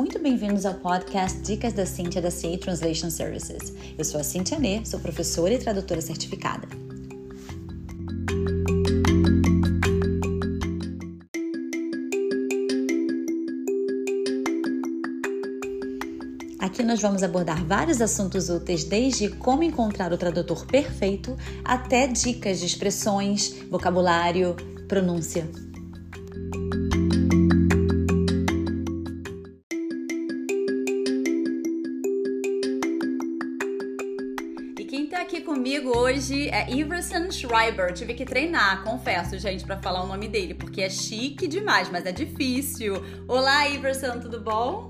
muito bem-vindos ao podcast Dicas da Cintia da CA Translation Services. Eu sou a Cintia Nê, sou professora e tradutora certificada. Aqui nós vamos abordar vários assuntos úteis, desde como encontrar o tradutor perfeito até dicas de expressões, vocabulário, pronúncia. É Iverson Schreiber. Tive que treinar, confesso, gente, para falar o nome dele, porque é chique demais, mas é difícil. Olá, Iverson, tudo bom?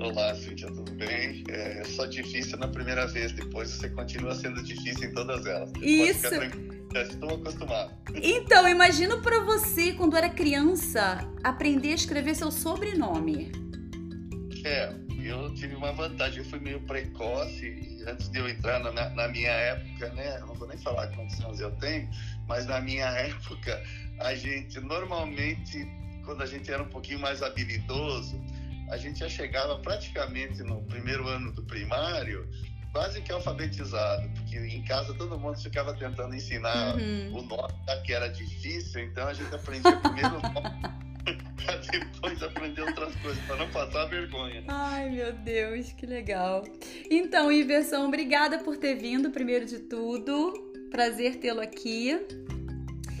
Olá, Cíntia, tudo bem? É só difícil na primeira vez, depois você continua sendo difícil em todas elas. Isso. Já estou acostumado. Então, imagino para você, quando era criança, aprender a escrever seu sobrenome. É, eu tive uma vantagem, eu fui meio precoce antes de eu entrar na, na, minha época, né? Não vou nem falar quantos anos eu tenho, mas na minha época, a gente normalmente, quando a gente era um pouquinho mais habilidoso, a gente já chegava praticamente no primeiro ano do primário quase que alfabetizado, porque em casa todo mundo ficava tentando ensinar uhum. o nome que era difícil, então a gente aprendia primeiro o nome pra depois aprender outras coisas, para não passar vergonha. Ai, meu Deus, que legal. Então, Iverson, obrigada por ter vindo, primeiro de tudo. Prazer tê-lo aqui.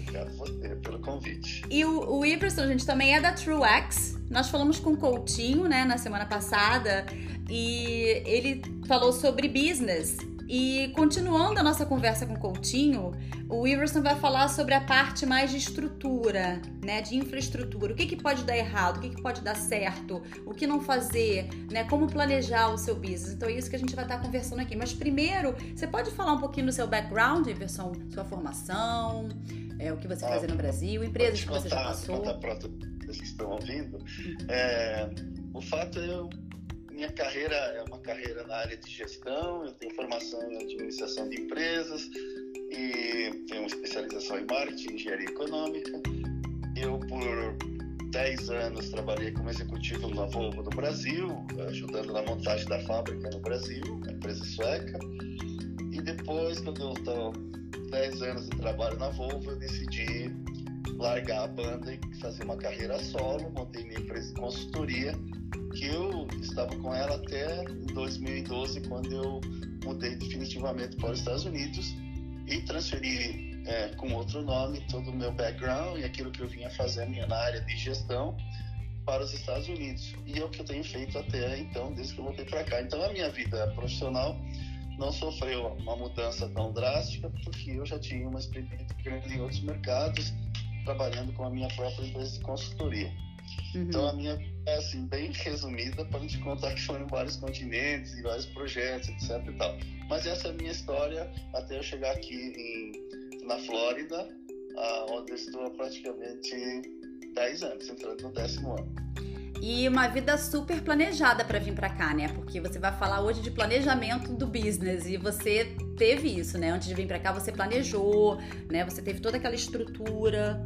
Obrigado você pelo convite. E o, o Iverson, gente, também é da TrueX. Nós falamos com o Coutinho, né, na semana passada, e ele falou sobre business. E continuando a nossa conversa com o Coutinho, o Iverson vai falar sobre a parte mais de estrutura, né, de infraestrutura. O que, que pode dar errado, o que, que pode dar certo, o que não fazer, né, como planejar o seu business. Então é isso que a gente vai estar conversando aqui. Mas primeiro, você pode falar um pouquinho do seu background, Iverson, sua formação, é, o que você ah, faz no Brasil, empresas que você já passou. Contar para vocês que estão ouvindo. É, o fato é eu minha carreira é uma carreira na área de gestão, eu tenho formação em administração de empresas e tenho uma especialização em marketing engenharia econômica. Eu, por 10 anos, trabalhei como executivo na Volvo no Brasil, ajudando na montagem da fábrica no Brasil, uma empresa sueca. E depois, quando eu estou 10 anos de trabalho na Volvo, eu decidi largar a banda e fazer uma carreira solo, montei minha empresa de consultoria que eu estava com ela até 2012, quando eu mudei definitivamente para os Estados Unidos e transferi é, com outro nome todo o meu background e aquilo que eu vinha fazendo na área de gestão para os Estados Unidos. E é o que eu tenho feito até então, desde que eu voltei para cá. Então, a minha vida profissional não sofreu uma mudança tão drástica, porque eu já tinha uma experiência grande em outros mercados, trabalhando com a minha própria empresa de consultoria. Uhum. Então, a minha assim, bem resumida para te contar que foram vários continentes e vários projetos, etc e tal. Mas essa é a minha história até eu chegar aqui em, na Flórida, onde estou há praticamente 10 anos, entrando no décimo ano. E uma vida super planejada para vir para cá, né? Porque você vai falar hoje de planejamento do business e você teve isso, né? Antes de vir para cá, você planejou, né? Você teve toda aquela estrutura.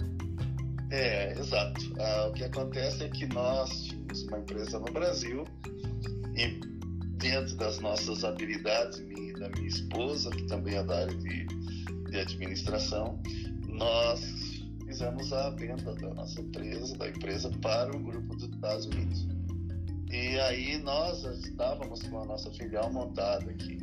É, exato. Ah, o que acontece é que nós tínhamos uma empresa no Brasil e dentro das nossas habilidades, minha da minha esposa, que também é da área de, de administração, nós fizemos a venda da nossa empresa, da empresa, para um grupo dos Estados Unidos. E aí nós estávamos com a nossa filial montada aqui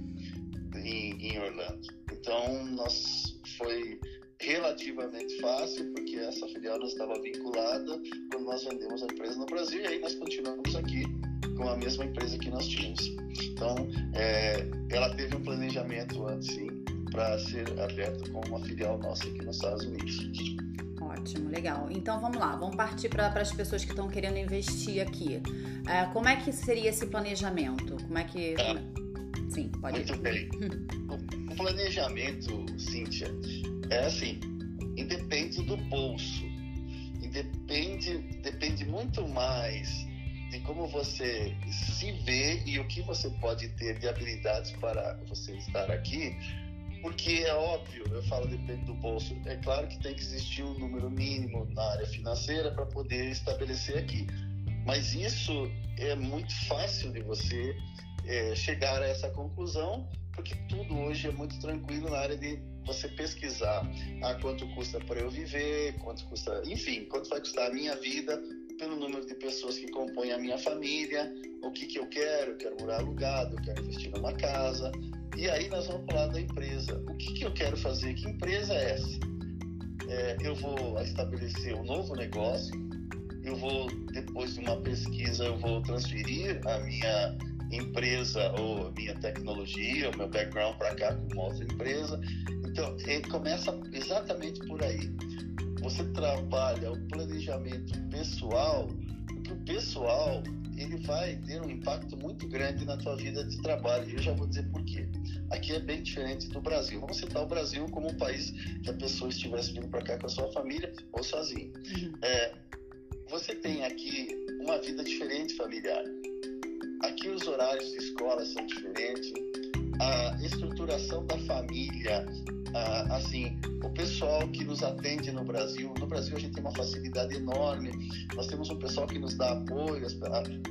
em, em Orlando. Então, nós foi relativamente fácil, porque essa filial não estava vinculada quando nós vendemos a empresa no Brasil, e aí nós continuamos aqui com a mesma empresa que nós tínhamos. Então, é, ela teve um planejamento antes, sim, para ser aberta com uma filial nossa aqui nos Estados Unidos. Ótimo, legal. Então vamos lá, vamos partir para as pessoas que estão querendo investir aqui. É, como é que seria esse planejamento? Como é que. Ah, Sim, pode Muito ir. bem. o planejamento, Cíntia, é assim, independe do bolso, independe, depende muito mais de como você se vê e o que você pode ter de habilidades para você estar aqui, porque é óbvio, eu falo depende do bolso, é claro que tem que existir um número mínimo na área financeira para poder estabelecer aqui. Mas isso é muito fácil de você é, chegar a essa conclusão, porque tudo hoje é muito tranquilo na área de você pesquisar ah, quanto custa para eu viver, quanto custa, enfim, quanto vai custar a minha vida, pelo número de pessoas que compõem a minha família, o que, que eu quero, eu quero morar alugado, eu quero investir numa casa. E aí nós vamos falar da empresa. O que, que eu quero fazer? Que empresa é essa? É, eu vou estabelecer um novo negócio, eu vou, depois de uma pesquisa, eu vou transferir a minha empresa ou minha tecnologia, o meu background para cá com uma outra empresa. Então, ele começa exatamente por aí. Você trabalha o planejamento pessoal, porque o pessoal ele vai ter um impacto muito grande na tua vida de trabalho. E eu já vou dizer por quê. Aqui é bem diferente do Brasil. Vamos citar o Brasil como um país que a pessoa estivesse vindo para cá com a sua família ou sozinho. Uhum. É, você tem aqui uma vida diferente familiar. Aqui os horários de escola são diferentes, a estruturação da família, ah, assim, o pessoal que nos atende no Brasil, no Brasil a gente tem uma facilidade enorme, nós temos um pessoal que nos dá apoio, as,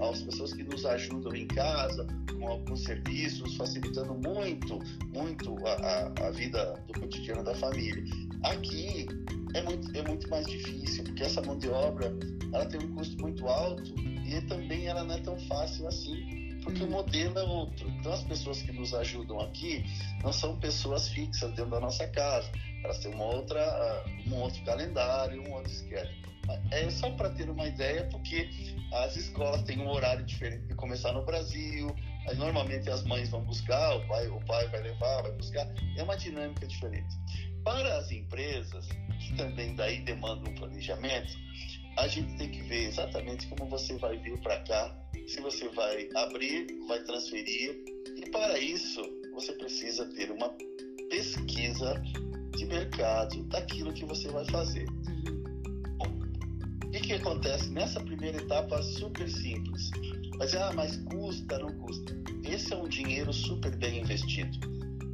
as pessoas que nos ajudam em casa, com alguns serviços, facilitando muito, muito a, a, a vida do cotidiano da família. Aqui é muito, é muito mais difícil, porque essa mão de obra ela tem um custo muito alto também ela não é tão fácil assim porque o modelo é outro. Então, as pessoas que nos ajudam aqui não são pessoas fixas dentro da nossa casa. Elas têm uma outra, um outro calendário, um outro schedule. É só para ter uma ideia, porque as escolas têm um horário diferente de começar no Brasil. Normalmente as mães vão buscar, o pai, o pai vai levar, vai buscar. É uma dinâmica diferente. Para as empresas, que também daí demandam um planejamento, a gente tem que ver exatamente como você vai vir para cá se você vai abrir, vai transferir. E para isso, você precisa ter uma pesquisa de mercado daquilo que você vai fazer. O que, que acontece nessa primeira etapa? Super simples. Mas, ah, mas custa, não custa. Esse é um dinheiro super bem investido.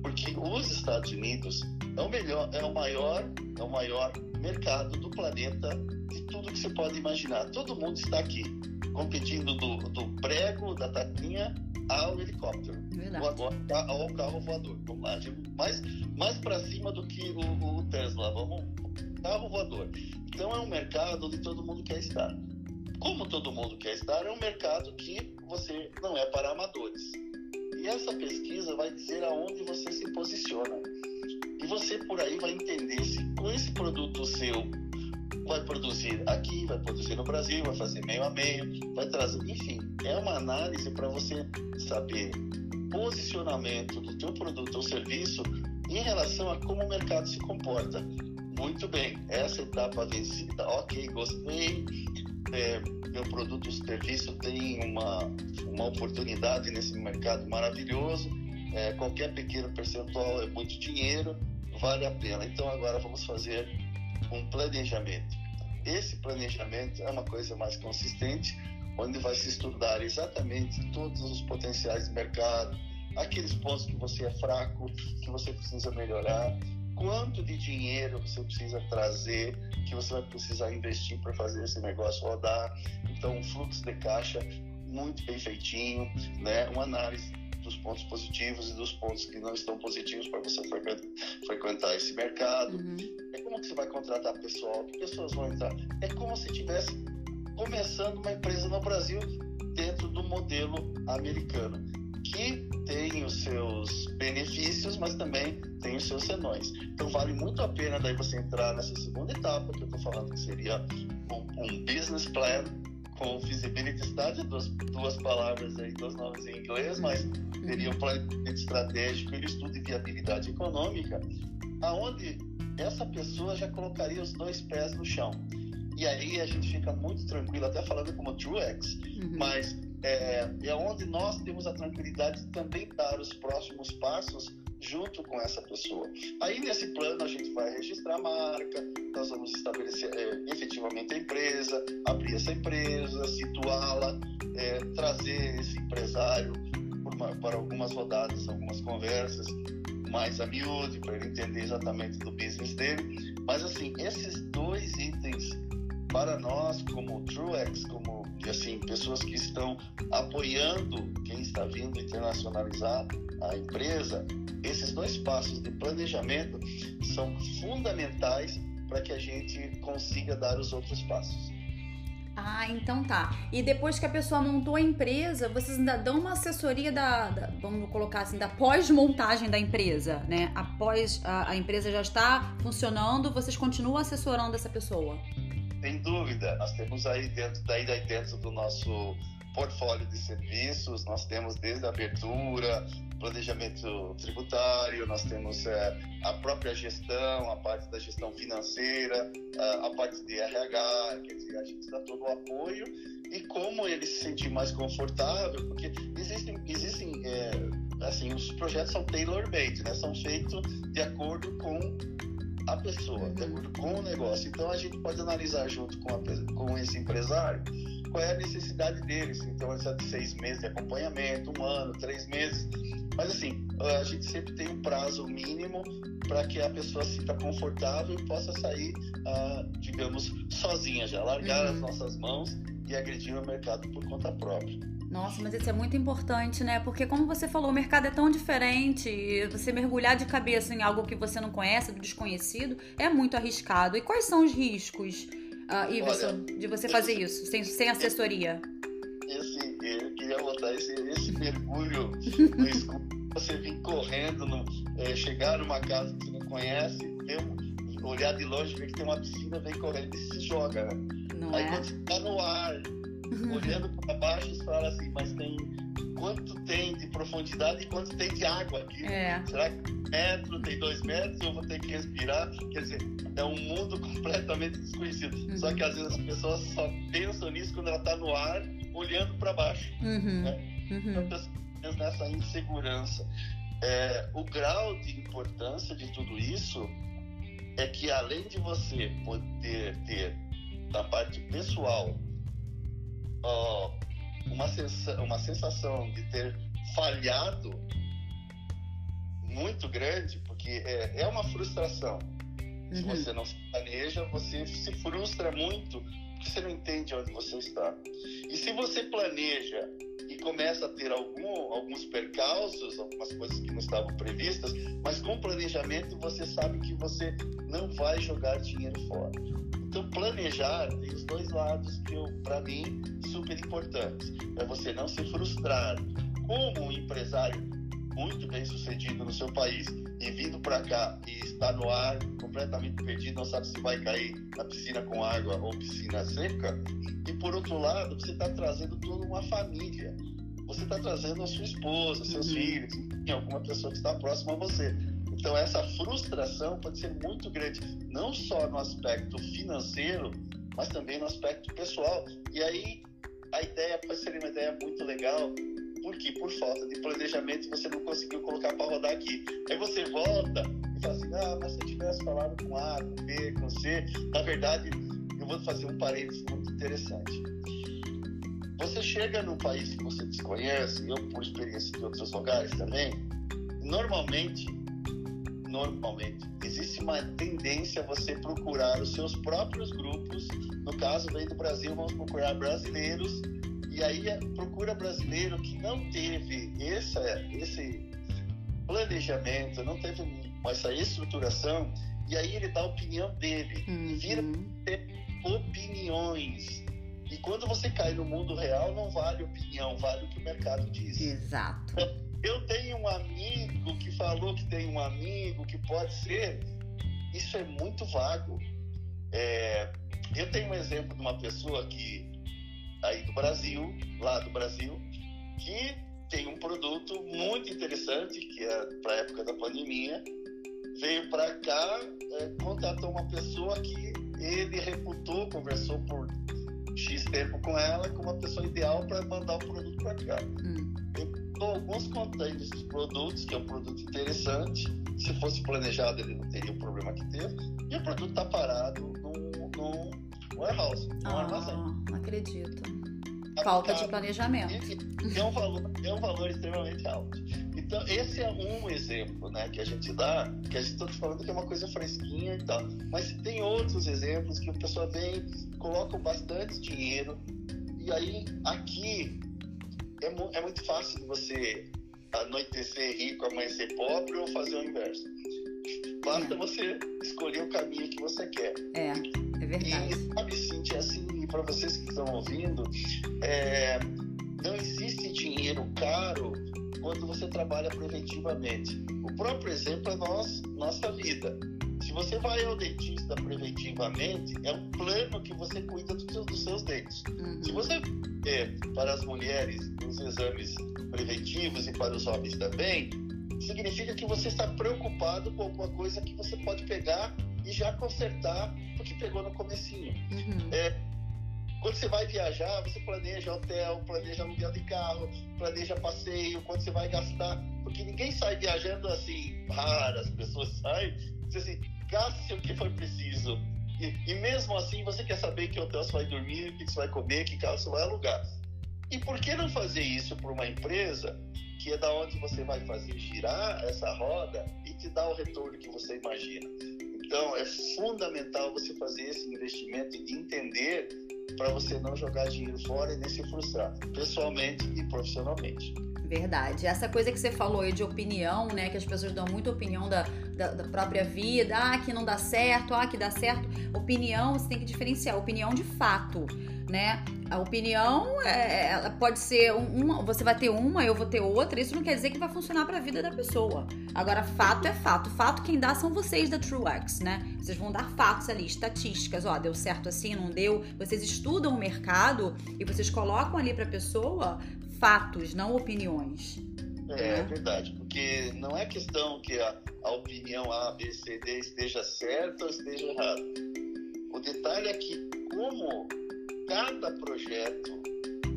Porque os Estados Unidos é o melhor, é o maior, é o maior mercado do planeta de tudo que você pode imaginar. Todo mundo está aqui competindo do, do prego, da taquinha ao helicóptero, voador, ao carro voador. Vamos lá, mais, mais para cima do que o, o, Tesla. Vamos, carro voador. Então é um mercado onde todo mundo quer estar. Como todo mundo quer estar, é um mercado que você não é para amadores. E essa pesquisa vai dizer aonde você se posiciona. E você por aí vai entender se com esse produto seu produzir aqui, vai produzir no Brasil, vai fazer meio a meio, vai trazer, enfim, é uma análise para você saber posicionamento do teu produto ou serviço em relação a como o mercado se comporta. Muito bem, essa etapa vencida, ok, gostei, é, meu produto ou serviço tem uma, uma oportunidade nesse mercado maravilhoso, é, qualquer pequeno percentual é muito dinheiro, vale a pena. Então agora vamos fazer um planejamento. Esse planejamento é uma coisa mais consistente, onde vai se estudar exatamente todos os potenciais de mercado, aqueles pontos que você é fraco, que você precisa melhorar, quanto de dinheiro você precisa trazer, que você vai precisar investir para fazer esse negócio rodar. Então, um fluxo de caixa muito bem feitinho, né? Uma análise dos pontos positivos e dos pontos que não estão positivos para você frequentar esse mercado. Uhum. É como que você vai contratar pessoal, que pessoas vão entrar. É como se estivesse começando uma empresa no Brasil dentro do modelo americano, que tem os seus benefícios, mas também tem os seus senões. Então vale muito a pena daí você entrar nessa segunda etapa que eu estou falando que seria um, um business plan com feasibility study, duas, duas palavras aí, dois nomes em inglês, mas teria um planejamento estratégico e estudo de viabilidade econômica, aonde essa pessoa já colocaria os dois pés no chão. E aí a gente fica muito tranquilo, até falando como TrueX, uhum. mas é, é onde nós temos a tranquilidade de também dar os próximos passos junto com essa pessoa. Aí nesse plano a gente vai registrar a marca, nós vamos estabelecer é, efetivamente a empresa, abrir essa empresa, situá-la, é, trazer esse empresário para algumas rodadas, algumas conversas mais a miúde, para ele entender exatamente do business dele. Mas assim, esses dois itens para nós como TrueX, como assim, pessoas que estão apoiando quem está vindo internacionalizar a empresa, esses dois passos de planejamento são fundamentais para que a gente consiga dar os outros passos. Ah, então tá. E depois que a pessoa montou a empresa, vocês ainda dão uma assessoria da, da vamos colocar assim, da pós-montagem da empresa, né? Após a, a, empresa já está funcionando, vocês continuam assessorando essa pessoa? Sem dúvida. Nós temos aí dentro, daí, daí dentro do nosso portfólio de serviços, nós temos desde a abertura, planejamento tributário, nós temos é, a própria gestão, a parte da gestão financeira, a, a, parte de RH, quer dizer, a gente dá todo o apoio e como ele se sentir mais confortável, porque existem, existem é, assim, os projetos são tailor-made, né? São feitos de acordo com a pessoa, de acordo com o negócio. Então a gente pode analisar junto com, a, com esse empresário qual é a necessidade deles. Então, essa de seis meses de acompanhamento, um ano, três meses. Mas, assim, a gente sempre tem um prazo mínimo para que a pessoa se sinta confortável e possa sair, ah, digamos, sozinha já, largar uhum. as nossas mãos e agredir o mercado por conta própria. Nossa, mas isso é muito importante, né? Porque, como você falou, o mercado é tão diferente. Você mergulhar de cabeça em algo que você não conhece, do desconhecido, é muito arriscado. E quais são os riscos? Uh, Iverson, de você fazer isso, sem, sem assessoria? Esse, eu queria botar esse, esse mergulho no escuro, você vir correndo, no, é, chegar numa casa que você não conhece, ver, olhar de longe, ver que tem uma piscina, vem correndo e se joga? Não Aí é? quando você tá no ar, olhando para baixo, você fala assim, mas tem quanto tem de profundidade e quanto tem de água aqui. É. Será que metro, tem dois metros, eu vou ter que respirar? Quer dizer, é um mundo completamente desconhecido. Uhum. Só que às vezes as pessoas só pensam nisso quando ela está no ar, olhando para baixo. Uhum. Né? Uhum. Então, nessa insegurança. É, o grau de importância de tudo isso é que além de você poder ter da parte pessoal ó, uma, sensa uma sensação de ter falhado muito grande, porque é, é uma frustração. Uhum. Se você não se planeja, você se frustra muito porque você não entende onde você está. E se você planeja e começa a ter algum, alguns percalços, algumas coisas que não estavam previstas, mas com planejamento você sabe que você não vai jogar dinheiro fora. Então, planejar tem os dois lados que, para mim, super importantes. É você não se frustrar. Como um empresário muito bem sucedido no seu país e vindo para cá e está no ar completamente perdido, não sabe se vai cair na piscina com água ou piscina seca. E por outro lado, você está trazendo toda uma família. Você está trazendo a sua esposa, seus uhum. filhos, enfim, alguma pessoa que está próxima a você. Então, essa frustração pode ser muito grande, não só no aspecto financeiro, mas também no aspecto pessoal. E aí, a ideia pode ser uma ideia muito legal, porque por falta de planejamento você não conseguiu colocar para rodar aqui. Aí você volta e fala assim: ah, mas se eu tivesse falado com A, com B, com C, na verdade, eu vou fazer um parênteses muito interessante. Você chega num país que você desconhece, eu por experiência de outros lugares também, normalmente normalmente. Existe uma tendência a você procurar os seus próprios grupos. No caso, vem do Brasil, vamos procurar brasileiros. E aí é, procura brasileiro que não teve essa, esse planejamento, não teve essa estruturação. E aí ele dá a opinião dele. Uhum. E vira ter opiniões. E quando você cai no mundo real, não vale opinião, vale o que o mercado diz. Exato. Eu tenho um amigo que falou que tem um amigo que pode ser. Isso é muito vago. É, eu tenho um exemplo de uma pessoa que aí do Brasil, lá do Brasil, que tem um produto muito interessante que é para a época da pandemia. Veio para cá, é, contatou uma pessoa que ele reputou, conversou por X tempo com ela, como uma pessoa ideal para mandar o produto para cá. Hum alguns containers de produtos, que é um produto interessante. Se fosse planejado, ele não teria o problema que teve. E o produto está parado no, warehouse, no ah, armazém. Não acredito. Tá Falta de planejamento. É um, valor, é um valor extremamente alto. Então, esse é um exemplo né, que a gente dá, que a gente está falando que é uma coisa fresquinha e tal. Mas tem outros exemplos que a pessoa vem, coloca bastante dinheiro, E aí, aqui, é, mu é muito fácil você anoitecer rico, amanhecer pobre ou fazer o inverso. Basta é. você escolher o caminho que você quer. É, é verdade. E sabe, Cintia, assim, para vocês que estão ouvindo, é, não existe dinheiro caro quando você trabalha preventivamente. O próprio exemplo é nós, nossa vida. Se você vai ao dentista preventivamente, é um plano que você cuida dos seus, dos seus dentes. Uhum. Se você é, para as mulheres os exames preventivos e para os homens também, significa que você está preocupado com alguma coisa que você pode pegar e já consertar porque pegou no comecinho. Uhum. É, quando você vai viajar, você planeja hotel, planeja aluguel de carro, planeja passeio, quando você vai gastar. Porque ninguém sai viajando assim, raras pessoas saem, diz assim, gaste o que for preciso. E, e, mesmo assim, você quer saber que hotel você vai dormir, que você vai comer, que carro você vai alugar. E por que não fazer isso para uma empresa que é da onde você vai fazer girar essa roda e te dar o retorno que você imagina? Então, é fundamental você fazer esse investimento e entender para você não jogar dinheiro fora e nem se frustrar, pessoalmente e profissionalmente. Verdade. Essa coisa que você falou aí de opinião, né? Que as pessoas dão muita opinião da, da, da, própria vida, ah, que não dá certo, ah, que dá certo. Opinião, você tem que diferenciar opinião de fato, né? A opinião é, ela pode ser uma, você vai ter uma, eu vou ter outra. Isso não quer dizer que vai funcionar para a vida da pessoa. Agora, fato é fato. Fato quem dá são vocês da TrueX, né? Vocês vão dar fatos ali, estatísticas. Ó, deu certo assim, não deu. Vocês estudam o mercado e vocês colocam ali para a pessoa fatos, não opiniões. É, é, verdade, porque não é questão que a, a opinião A, B, C, D esteja certa ou esteja errada. O detalhe é que como cada projeto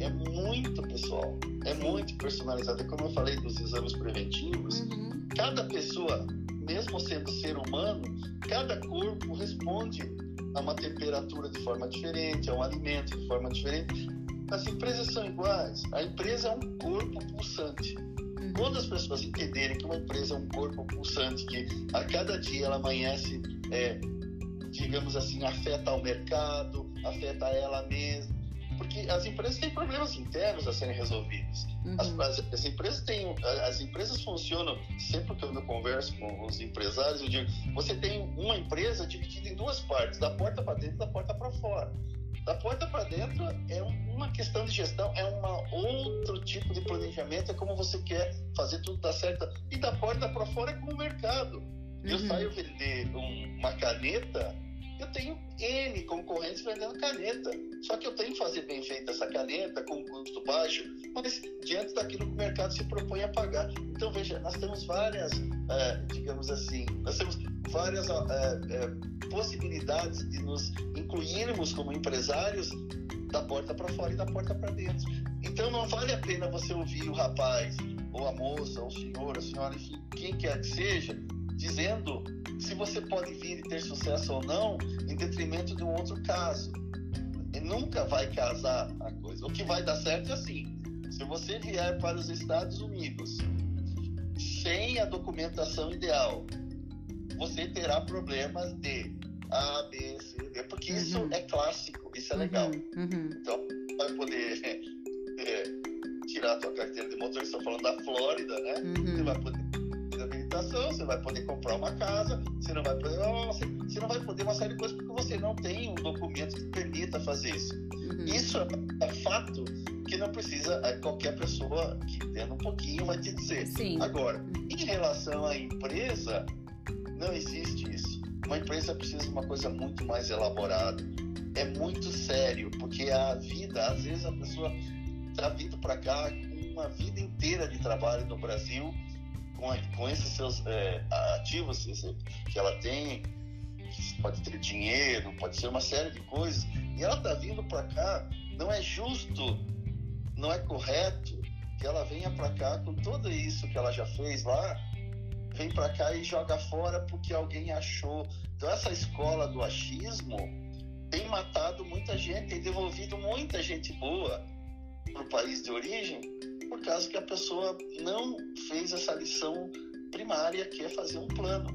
é muito pessoal, é muito personalizado. É como eu falei dos exames preventivos, uhum. cada pessoa, mesmo sendo ser humano, cada corpo responde a uma temperatura de forma diferente, a um alimento de forma diferente. As empresas são iguais. A empresa é um corpo pulsante. Uhum. Quando as pessoas entenderem que uma empresa é um corpo pulsante, que a cada dia ela amanhece, é, digamos assim, afeta o mercado, afeta ela mesma, porque as empresas têm problemas internos a serem resolvidos. Uhum. As, as, as, empresas têm, as empresas funcionam. Sempre que eu converso com os empresários, eu digo: você tem uma empresa dividida em duas partes, da porta para dentro e da porta para fora. Da porta para dentro é uma questão de gestão, é um outro tipo de planejamento, é como você quer fazer tudo dar certo. E da porta para fora é como o mercado. Uhum. Eu saio vender um, uma caneta, eu tenho N concorrentes vendendo caneta. Só que eu tenho que fazer bem feita essa caneta, com custo baixo, mas diante daquilo que o mercado se propõe a pagar. Então, veja, nós temos várias, é, digamos assim, nós temos várias é, é, possibilidades de nos incluirmos como empresários da porta para fora e da porta para dentro. Então, não vale a pena você ouvir o rapaz, ou a moça, ou o senhor, a senhora, enfim, quem quer que seja, dizendo se você pode vir e ter sucesso ou não em detrimento de um outro caso. E nunca vai casar a coisa. O que vai dar certo é assim: se você vier para os Estados Unidos sem a documentação ideal, você terá problemas de A, B, C, D, porque uhum. isso é clássico, isso é uhum. legal. Uhum. Então, vai poder é, tirar a tua carteira de motorista, falando da Flórida, né? Uhum. Você vai poder habilitação, você vai poder comprar uma casa, você não vai poder, você, você não vai poder uma série de coisas porque você não tem um documento que permita fazer isso. Uhum. Isso é, é, fato que não precisa, é, qualquer pessoa que entenda um pouquinho vai te dizer. Sim. Agora, em relação à empresa, não existe isso. Uma empresa precisa de uma coisa muito mais elaborada. É muito sério, porque a vida, às vezes a pessoa está vindo para cá com uma vida inteira de trabalho no Brasil com, com esses seus é, ativos que ela tem, pode ter dinheiro, pode ser uma série de coisas, e ela está vindo para cá, não é justo, não é correto que ela venha para cá com tudo isso que ela já fez lá, vem para cá e joga fora porque alguém achou. Então essa escola do achismo tem matado muita gente, tem devolvido muita gente boa para o país de origem por causa que a pessoa não fez essa lição primária, que é fazer um plano,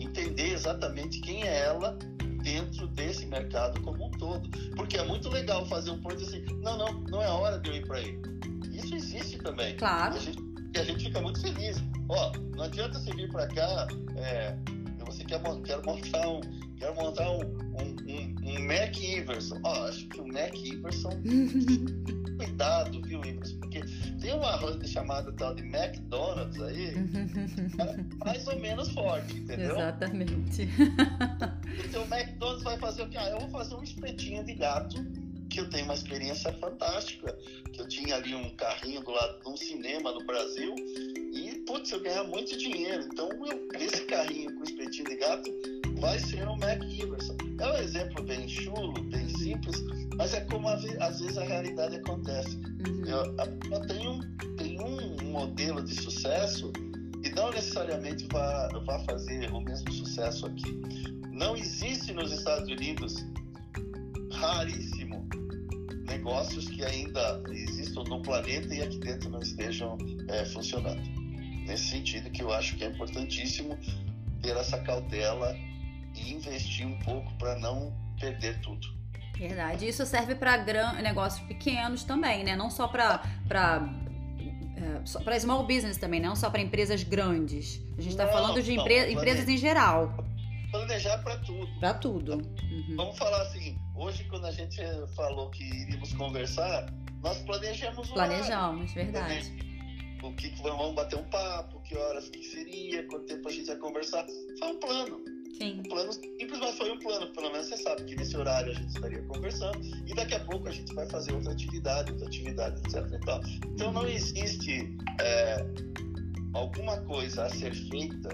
entender exatamente quem é ela dentro desse mercado como um todo. Porque é muito legal fazer um plano assim, não, não, não é hora de eu ir para aí. Isso existe também. Claro. A gente, e a gente fica muito feliz. Ó, não adianta você vir para cá, é, você quer, quer montar um, quer montar um, um, um, um Mac Iverson. Ó, acho que o Mac Iverson cuidado, viu, Iverson? Porque tem uma rede chamada tal de McDonald's aí, mais ou menos forte, entendeu? Exatamente. Então o McDonald's vai fazer o quê? Ah, eu vou fazer um espetinho de gato, que eu tenho uma experiência fantástica, que eu tinha ali um carrinho do lado de um cinema no Brasil, e, putz, eu ganhava muito dinheiro. Então, eu, esse carrinho com espetinho de gato vai ser um Mac Iverson. É um exemplo bem chulo, bem simples, mas é como às vezes a realidade acontece. Uhum. Eu, eu tenho, tenho um modelo de sucesso e não necessariamente vai, vai fazer o mesmo sucesso aqui. Não existe nos Estados Unidos, raríssimo, negócios que ainda existam no planeta e aqui dentro não estejam é, funcionando. Nesse sentido que eu acho que é importantíssimo ter essa cautela e investir um pouco para não perder tudo. Verdade. Isso serve para negócios pequenos também, né? Não só para para é, small business também, não só para empresas grandes. A gente está falando de empre empresas em geral. Planejar para tudo. Para tudo. Uhum. Vamos falar assim. Hoje, quando a gente falou que iríamos conversar, nós planejamos. Planejamos, verdade. O que, que vamos bater um papo, que horas que seria, quanto tempo a gente ia conversar. Foi um plano. Sim. Um plano simples, mas foi um plano. Pelo menos você sabe que nesse horário a gente estaria conversando e daqui a pouco a gente vai fazer outra atividade, outra atividade, etc. Então não existe é, alguma coisa a ser feita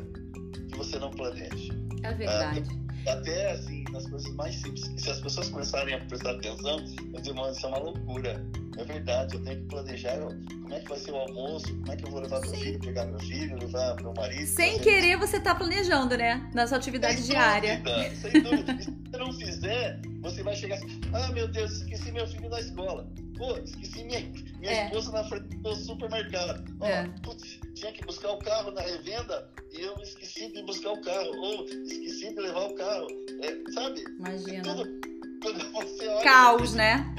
que você não planeje. É verdade. É, até assim, nas coisas mais simples. Se as pessoas começarem a prestar atenção, eu digo, mano, isso é uma loucura. É verdade, eu tenho que planejar como é que vai ser o almoço, como é que eu vou levar Sim. meu filho, pegar meu filho, levar meu marido. Sem querer, isso. você está planejando, né? Na sua atividade sem diária. Dúvida, sem dúvida. se você não fizer, você vai chegar assim, ah, meu Deus, esqueci meu filho na escola. Pô, esqueci minha, minha é. esposa na frente do supermercado. Ó, é. putz, tinha que buscar o carro na revenda e eu esqueci de buscar o carro. Ou esqueci de levar o carro. É, sabe? Imagina. Tudo, quando você olha, Caos, né?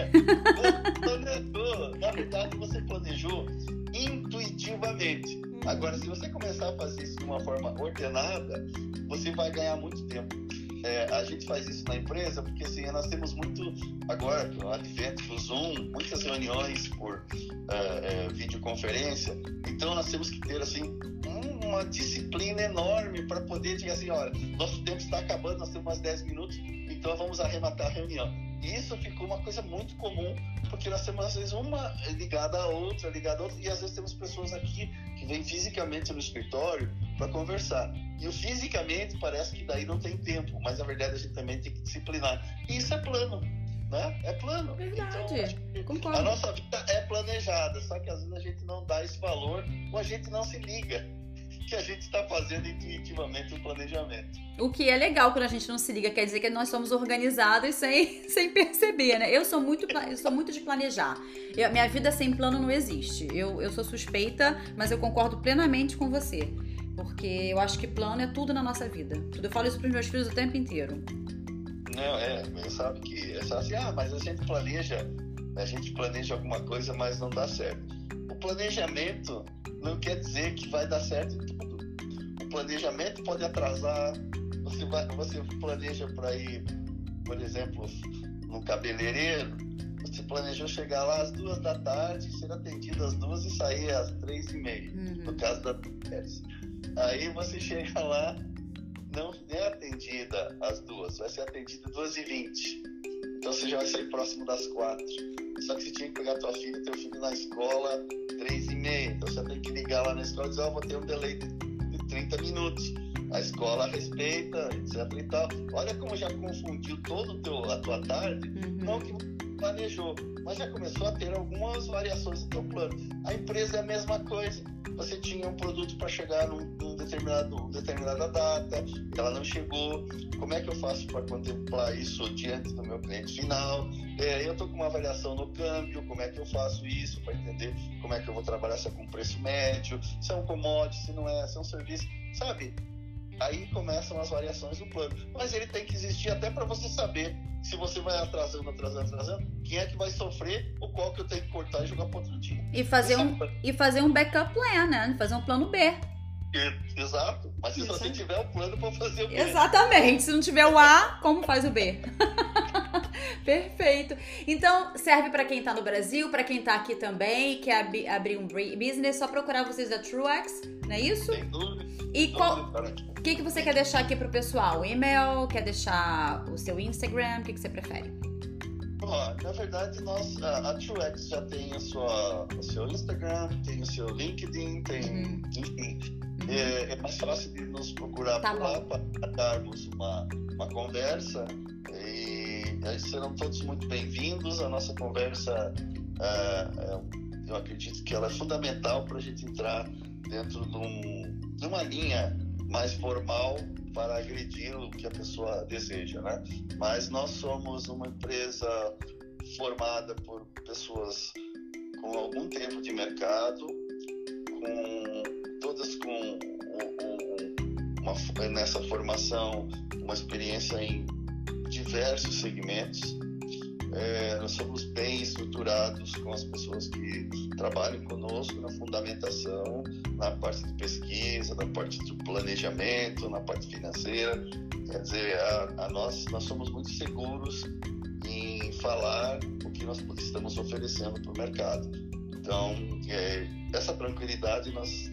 planejou. Na verdade, você planejou intuitivamente. Hum. Agora, se você começar a fazer isso de uma forma ordenada, você vai ganhar muito tempo. É, a gente faz isso na empresa porque assim, nós temos muito, agora, o advento do Zoom, muitas reuniões por uh, uh, videoconferência, então nós temos que ter assim uma disciplina enorme para poder dizer assim, olha, nosso tempo está acabando, nós temos mais 10 minutos, então vamos arrematar a reunião. E isso ficou uma coisa muito comum, porque nós temos às vezes uma ligada à outra, ligada à outra, e às vezes temos pessoas aqui que vêm fisicamente no escritório para conversar. E o fisicamente parece que daí não tem tempo, mas na verdade a gente também tem que disciplinar. E isso é plano, né? É plano. Verdade. Então, a nossa vida é planejada, só que às vezes a gente não dá esse valor ou a gente não se liga que a gente está fazendo intuitivamente o planejamento. O que é legal quando a gente não se liga, quer dizer que nós somos organizados sem, sem perceber, né? Eu sou muito, eu sou muito de planejar. Eu, minha vida sem plano não existe. Eu, eu sou suspeita, mas eu concordo plenamente com você. Porque eu acho que plano é tudo na nossa vida. Eu falo isso para os meus filhos o tempo inteiro. Não, é, sabe que é só assim, ah, mas a gente planeja, a gente planeja alguma coisa, mas não dá certo. O planejamento não quer dizer que vai dar certo em tudo. O planejamento pode atrasar. Você, vai, você planeja para ir, por exemplo, no cabeleireiro. Você planejou chegar lá às duas da tarde, ser atendido às duas e sair às três e meia, uhum. no caso da mulheres. Aí você chega lá, não é atendida às duas, vai ser atendida às duas e vinte. Então você já vai sair próximo das quatro. Só que você tinha que pegar tua filha e teu filho na escola três e meia. Então você tem que ligar lá na escola e dizer, ó, oh, vou ter um delay de, de 30 minutos. A escola respeita, etc e tal. Olha como já confundiu teu, a tua tarde. Uhum. Não que planejou, mas já começou a ter algumas variações do teu plano. A empresa é a mesma coisa. Você tinha um produto para chegar num, num determinado, determinada data, ela não chegou. Como é que eu faço para contemplar isso diante do meu cliente final? É, eu estou com uma avaliação no câmbio, como é que eu faço isso para entender como é que eu vou trabalhar se é com preço médio, se é um commodity, se não é, se é um serviço, sabe? Aí começam as variações do plano. Mas ele tem que existir até para você saber se você vai atrasando, atrasando, atrasando, quem é que vai sofrer o qual que eu tenho que cortar e jogar para outro dia? E fazer, um, é... e fazer um backup plan, né? Fazer um plano B. Exato. Mas se você tiver o um plano para fazer o B. Exatamente. Se não tiver o A, como faz o B? Perfeito. Então, serve para quem tá no Brasil, para quem tá aqui também e quer ab abrir um business, só procurar vocês da TrueX, não é isso? Sem dúvida. E qual o que, que você quer deixar aqui pro pessoal? E-mail? Quer deixar o seu Instagram? O que, que você prefere? na verdade, nós, a, a TrueX já tem a sua, o seu Instagram, tem o seu LinkedIn, tem, uhum. enfim. Uhum. É, é, mais fácil de nos procurar tá por lá para darmos uma, uma conversa e serão todos muito bem-vindos. A nossa conversa, uh, eu acredito que ela é fundamental para a gente entrar dentro de, um, de uma linha mais formal para agredir o que a pessoa deseja, né? Mas nós somos uma empresa formada por pessoas com algum tempo de mercado, com todas com uma, nessa formação uma experiência em diversos segmentos. É, nós somos bem estruturados com as pessoas que trabalham conosco na fundamentação, na parte de pesquisa, na parte de planejamento, na parte financeira. Quer dizer, a, a nós, nós somos muito seguros em falar o que nós estamos oferecendo para o mercado. Então, é, essa tranquilidade nós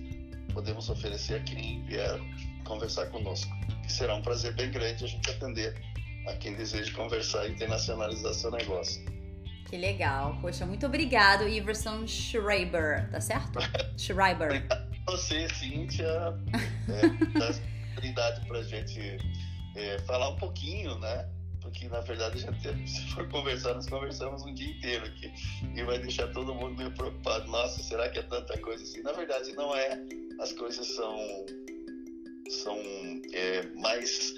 podemos oferecer a quem vier conversar conosco. Que será um prazer bem grande a gente atender a quem deseja conversar e internacionalizar seu negócio. Que legal. Poxa, muito obrigado, Iverson Schreiber, tá certo? Schreiber. Obrigado a você, Cíntia, é, da oportunidade para a gente é, falar um pouquinho, né? Porque, na verdade, já se for conversar, nós conversamos um dia inteiro aqui e vai deixar todo mundo meio preocupado. Nossa, será que é tanta coisa assim? Na verdade, não é. As coisas são, são é, mais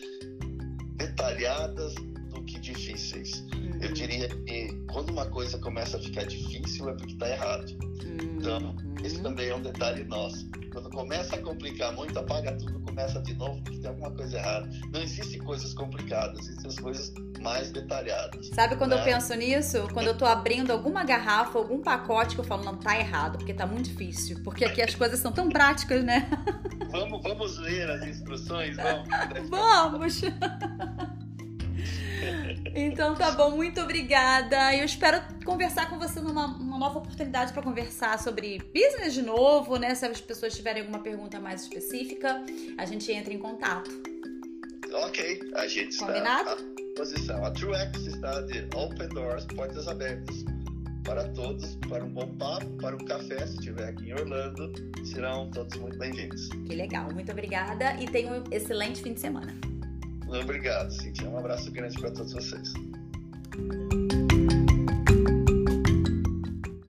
detalhadas do que difíceis. Uhum. Eu diria que quando uma coisa começa a ficar difícil é porque está errado. Uhum. Então, esse também é um detalhe nosso. Quando começa a complicar muito, apaga tudo, começa de novo, porque tem alguma coisa errada. Não existem coisas complicadas, existem as coisas mais detalhadas. Sabe quando né? eu penso nisso? Quando eu tô abrindo alguma garrafa, algum pacote que eu falo, não, tá errado, porque tá muito difícil. Porque aqui as coisas são tão práticas, né? Vamos, vamos ler as instruções? Vamos! vamos! Então tá bom, muito obrigada. Eu espero conversar com você numa nova oportunidade para conversar sobre business de novo, né? Se as pessoas tiverem alguma pergunta mais específica, a gente entra em contato. Ok, a gente Combinado? está à disposição. A TrueX está de open doors, portas abertas para todos, para um bom papo, para um café, se estiver aqui em Orlando, serão todos muito bem-vindos. Que legal, muito obrigada e tenha um excelente fim de semana. Obrigado, Cintia. Um abraço grande para todos vocês.